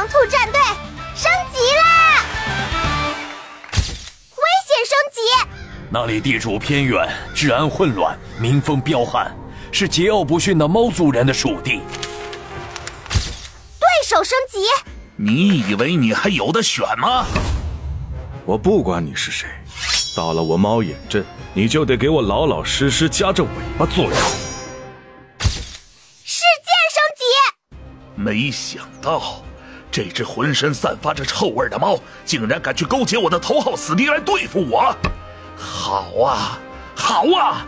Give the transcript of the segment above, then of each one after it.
请注意，超能兔战队升级啦！危险升级！那里地处偏远，治安混乱，民风彪悍，是桀骜不驯的猫族人的属地。对手升级！你以为你还有的选吗？我不管你是谁，到了我猫眼镇，你就得给我老老实实夹着尾巴做人。事件升级！没想到，这只浑身散发着臭味的猫，竟然敢去勾结我的头号死敌来对付我！好啊，好啊！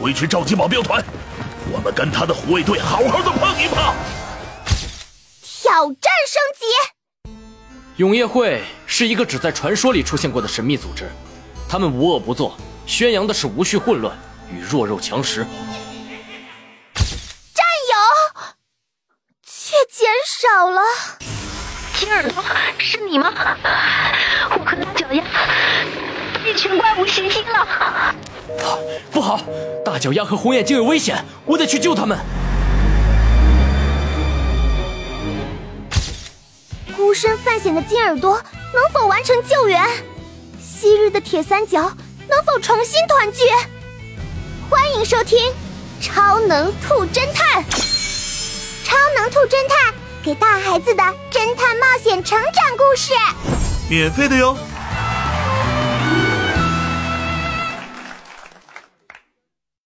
回去召集保镖团，我们跟他的护卫队好好的碰一碰。挑战升级！永夜会是一个只在传说里出现过的神秘组织，他们无恶不作，宣扬的是无序混乱与弱肉强食。战友却减少了。金耳朵，是你吗？我和大脚丫被一群怪物袭击了。不好，大脚丫和红眼睛有危险，我得去救他们。孤身犯险的金耳朵能否完成救援？昔日的铁三角能否重新团聚？欢迎收听《超能兔侦探》。超能兔侦探给大孩子的侦探冒险成长故事，免费的哟。